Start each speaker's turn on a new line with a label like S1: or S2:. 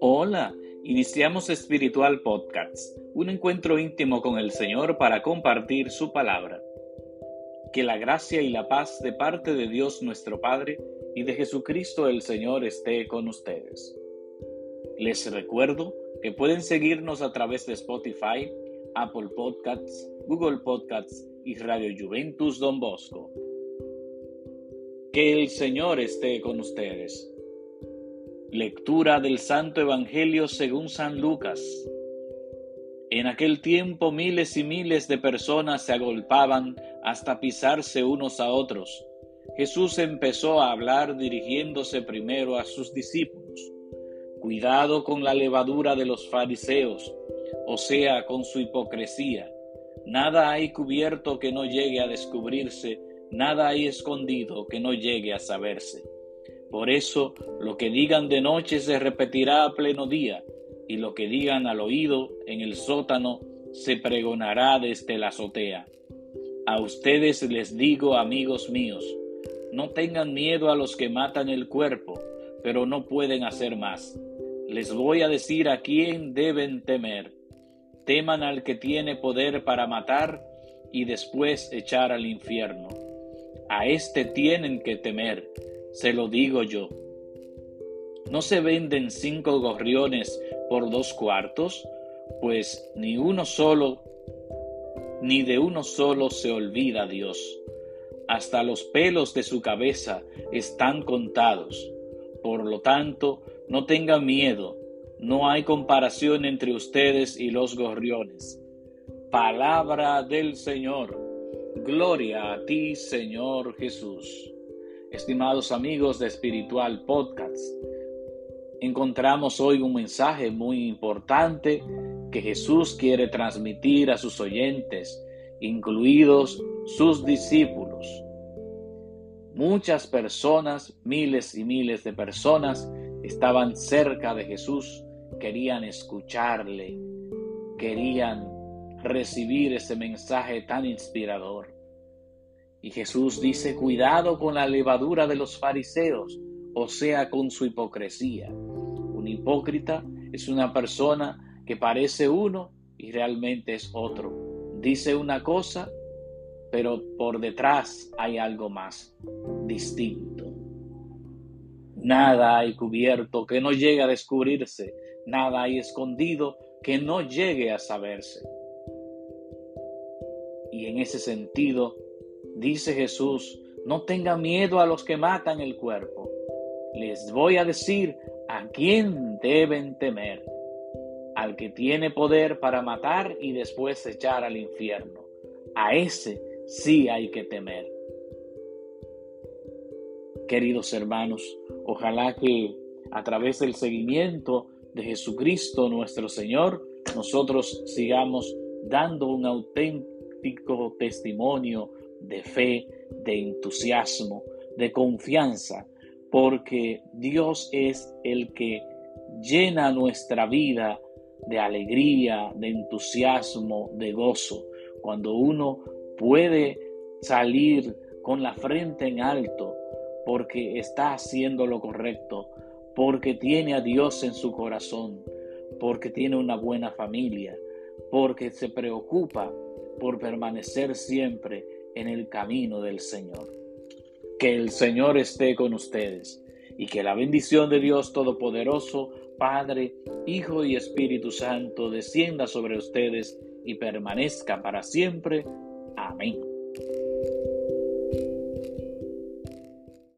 S1: Hola, iniciamos Espiritual Podcast, un encuentro íntimo con el Señor para compartir su palabra. Que la gracia y la paz de parte de Dios nuestro Padre y de Jesucristo el Señor esté con ustedes. Les recuerdo que pueden seguirnos a través de Spotify, Apple Podcasts, Google Podcasts y Radio Juventus Don Bosco. Que el Señor esté con ustedes. Lectura del Santo Evangelio según San Lucas. En aquel tiempo miles y miles de personas se agolpaban hasta pisarse unos a otros. Jesús empezó a hablar dirigiéndose primero a sus discípulos. Cuidado con la levadura de los fariseos, o sea, con su hipocresía. Nada hay cubierto que no llegue a descubrirse, nada hay escondido que no llegue a saberse. Por eso lo que digan de noche se repetirá a pleno día, y lo que digan al oído en el sótano se pregonará desde la azotea. A ustedes les digo, amigos míos, no tengan miedo a los que matan el cuerpo, pero no pueden hacer más. Les voy a decir a quién deben temer. Teman al que tiene poder para matar y después echar al infierno. A éste tienen que temer se lo digo yo. ¿No se venden cinco gorriones por dos cuartos? Pues ni uno solo, ni de uno solo se olvida Dios. Hasta los pelos de su cabeza están contados. Por lo tanto, no tengan miedo, no hay comparación entre ustedes y los gorriones. Palabra del Señor. Gloria a ti, Señor Jesús. Estimados amigos de Espiritual Podcast, encontramos hoy un mensaje muy importante que Jesús quiere transmitir a sus oyentes, incluidos sus discípulos. Muchas personas, miles y miles de personas, estaban cerca de Jesús, querían escucharle, querían recibir ese mensaje tan inspirador. Y Jesús dice, cuidado con la levadura de los fariseos, o sea, con su hipocresía. Un hipócrita es una persona que parece uno y realmente es otro. Dice una cosa, pero por detrás hay algo más distinto. Nada hay cubierto que no llegue a descubrirse, nada hay escondido que no llegue a saberse. Y en ese sentido, Dice Jesús, no tengan miedo a los que matan el cuerpo. Les voy a decir a quién deben temer. Al que tiene poder para matar y después echar al infierno. A ese sí hay que temer. Queridos hermanos, ojalá que a través del seguimiento de Jesucristo nuestro Señor, nosotros sigamos dando un auténtico testimonio de fe, de entusiasmo, de confianza, porque Dios es el que llena nuestra vida de alegría, de entusiasmo, de gozo. Cuando uno puede salir con la frente en alto porque está haciendo lo correcto, porque tiene a Dios en su corazón, porque tiene una buena familia, porque se preocupa por permanecer siempre en el camino del Señor. Que el Señor esté con ustedes y que la bendición de Dios Todopoderoso, Padre, Hijo y Espíritu Santo descienda sobre ustedes y permanezca para siempre. Amén.